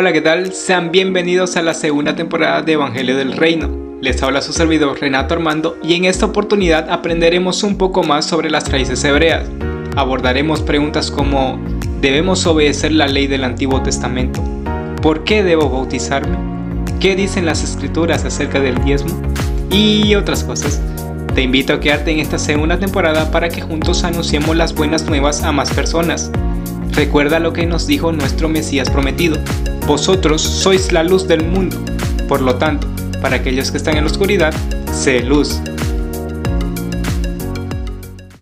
Hola, ¿qué tal? Sean bienvenidos a la segunda temporada de Evangelio del Reino. Les habla su servidor Renato Armando y en esta oportunidad aprenderemos un poco más sobre las raíces hebreas. Abordaremos preguntas como ¿debemos obedecer la ley del Antiguo Testamento? ¿Por qué debo bautizarme? ¿Qué dicen las escrituras acerca del diezmo? Y otras cosas. Te invito a quedarte en esta segunda temporada para que juntos anunciemos las buenas nuevas a más personas. Recuerda lo que nos dijo nuestro Mesías prometido. Vosotros sois la luz del mundo. Por lo tanto, para aquellos que están en la oscuridad, sé luz.